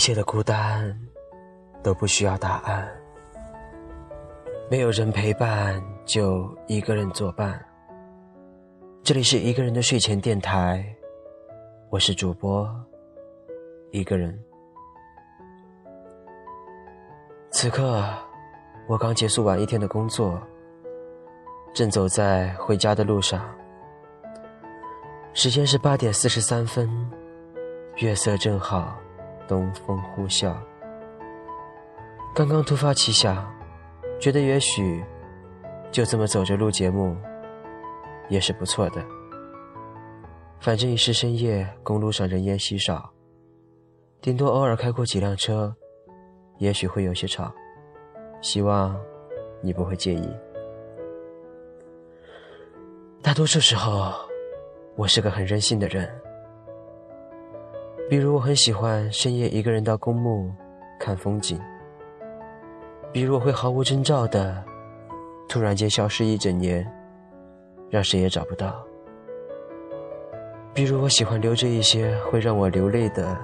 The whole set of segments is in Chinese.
一切的孤单都不需要答案，没有人陪伴就一个人作伴。这里是一个人的睡前电台，我是主播一个人。此刻我刚结束完一天的工作，正走在回家的路上。时间是八点四十三分，月色正好。东风呼啸，刚刚突发奇想，觉得也许就这么走着录节目也是不错的。反正已是深夜，公路上人烟稀少，顶多偶尔开过几辆车，也许会有些吵，希望你不会介意。大多数时候，我是个很任性的人。比如我很喜欢深夜一个人到公墓看风景。比如我会毫无征兆的突然间消失一整年，让谁也找不到。比如我喜欢留着一些会让我流泪的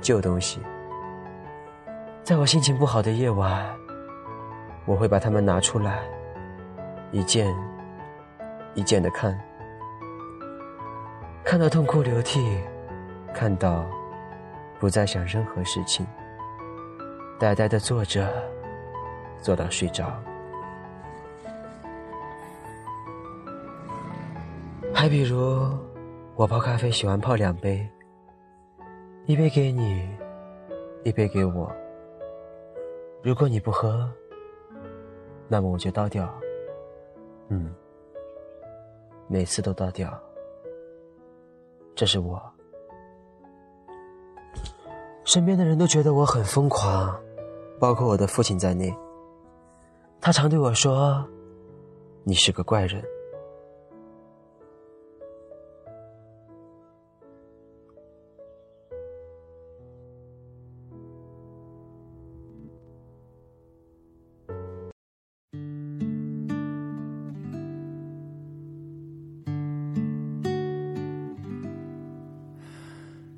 旧东西，在我心情不好的夜晚，我会把它们拿出来，一件一件的看，看到痛哭流涕。看到，不再想任何事情，呆呆的坐着，坐到睡着。还比如，我泡咖啡喜欢泡两杯，一杯给你，一杯给我。如果你不喝，那么我就倒掉。嗯，每次都倒掉。这是我。身边的人都觉得我很疯狂，包括我的父亲在内。他常对我说：“你是个怪人。”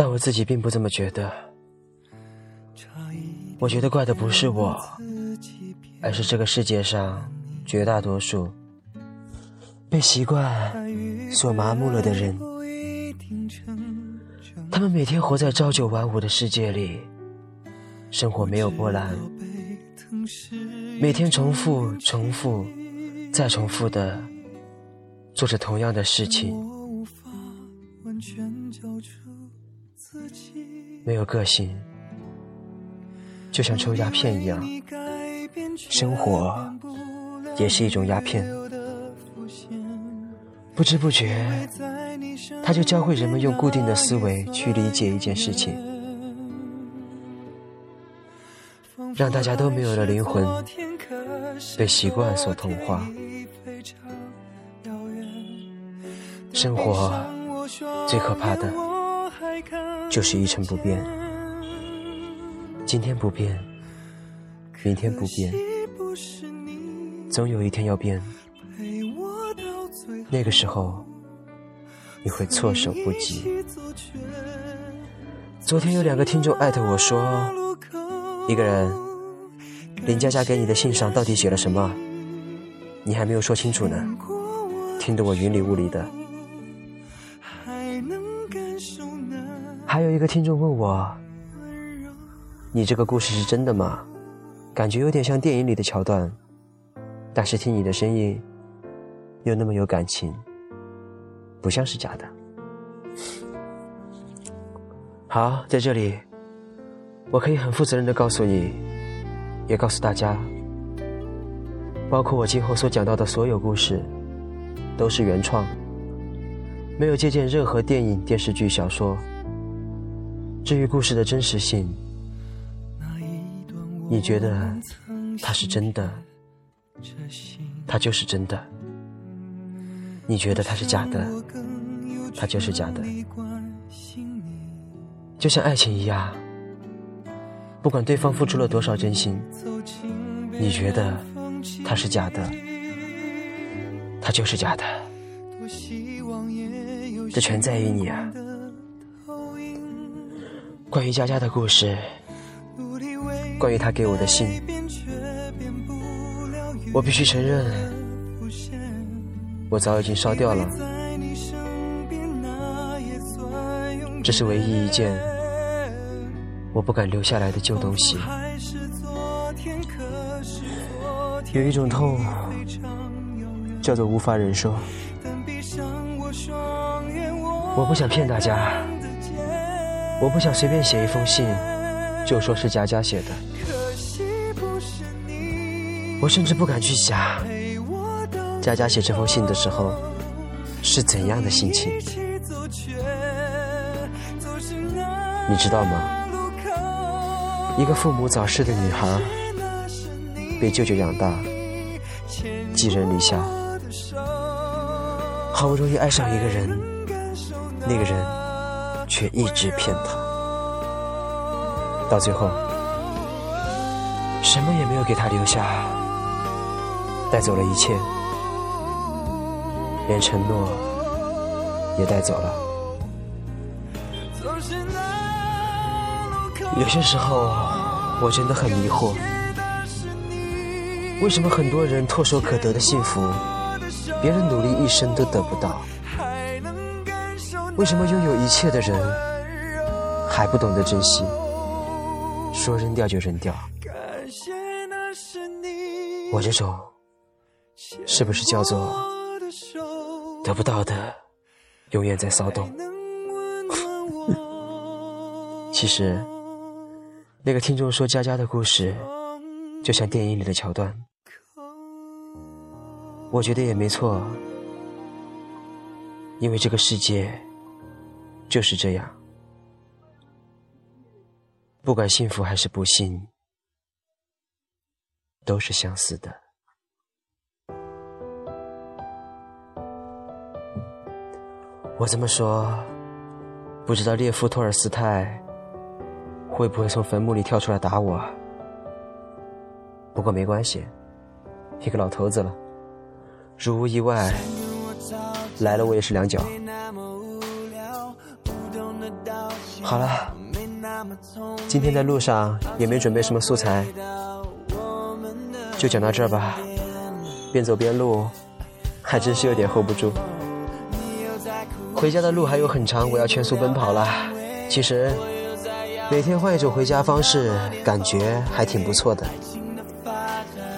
但我自己并不这么觉得。我觉得怪的不是我，而是这个世界上绝大多数被习惯所麻木了的人。他们每天活在朝九晚五的世界里，生活没有波澜，每天重复、重复、再重复的做着同样的事情，没有个性。就像抽鸦片一样，生活也是一种鸦片。不知不觉，他就教会人们用固定的思维去理解一件事情，让大家都没有了灵魂，被习惯所同化。生活最可怕的，就是一成不变。今天不变，明天不变，总有一天要变。那个时候，你会措手不及。昨天有两个听众艾特我说：“一个人，林佳佳给你的信上到底写了什么？你还没有说清楚呢，听得我云里雾里的。”还有一个听众问我。你这个故事是真的吗？感觉有点像电影里的桥段，但是听你的声音，又那么有感情，不像是假的。好，在这里，我可以很负责任的告诉你，也告诉大家，包括我今后所讲到的所有故事，都是原创，没有借鉴任何电影、电视剧、小说。至于故事的真实性，你觉得它是真的，它就是真的；你觉得它是假的，它就是假的。就像爱情一样，不管对方付出了多少真心，你觉得它是假的，它就是假的。这全在于你啊！关于佳佳的故事，关于他给我的信，我必须承认，我早已经烧掉了。这是唯一一件我不敢留下来的旧东西。有一种痛，叫做无法忍受。我不想骗大家。我不想随便写一封信，就说是佳佳写的。我甚至不敢去想，佳佳写这封信的时候是怎样的心情。你知道吗？一个父母早逝的女孩，被舅舅养大，寄人篱下，好不容易爱上一个人，那个人。却一直骗他，到最后什么也没有给他留下，带走了一切，连承诺也带走了。有些时候我真的很迷惑，为什么很多人唾手可得的幸福，别人努力一生都得不到？为什么拥有一切的人还不懂得珍惜？说扔掉就扔掉，我这种是不是叫做得不到的永远在骚动？其实，那个听众说佳佳的故事就像电影里的桥段，我觉得也没错，因为这个世界。就是这样，不管幸福还是不幸，都是相似的。我这么说，不知道列夫·托尔斯泰会不会从坟墓里跳出来打我？不过没关系，一个老头子了，如无意外，来了我也是两脚。好了，今天在路上也没准备什么素材，就讲到这儿吧。边走边录，还真是有点 hold 不住。回家的路还有很长，我要全速奔跑了。其实每天换一种回家方式，感觉还挺不错的。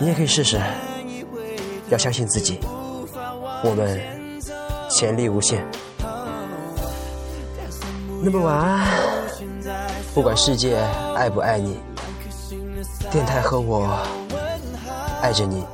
你也可以试试，要相信自己，我们潜力无限。那么晚安，不管世界爱不爱你，电台和我爱着你。